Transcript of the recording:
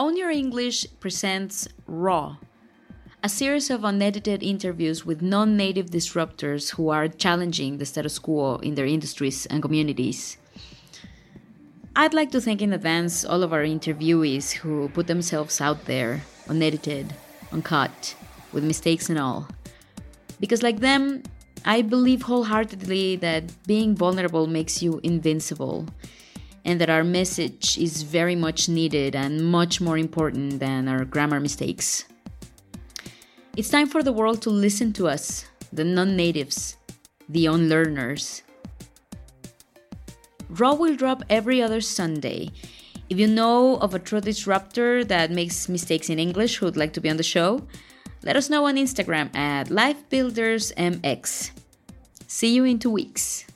Own Your English presents Raw, a series of unedited interviews with non native disruptors who are challenging the status quo in their industries and communities. I'd like to thank in advance all of our interviewees who put themselves out there, unedited, uncut, with mistakes and all. Because, like them, I believe wholeheartedly that being vulnerable makes you invincible and that our message is very much needed and much more important than our grammar mistakes. It's time for the world to listen to us, the non natives, the unlearners. Raw will drop every other Sunday. If you know of a true disruptor that makes mistakes in English who would like to be on the show, let us know on Instagram at LifeBuildersMX. See you in two weeks.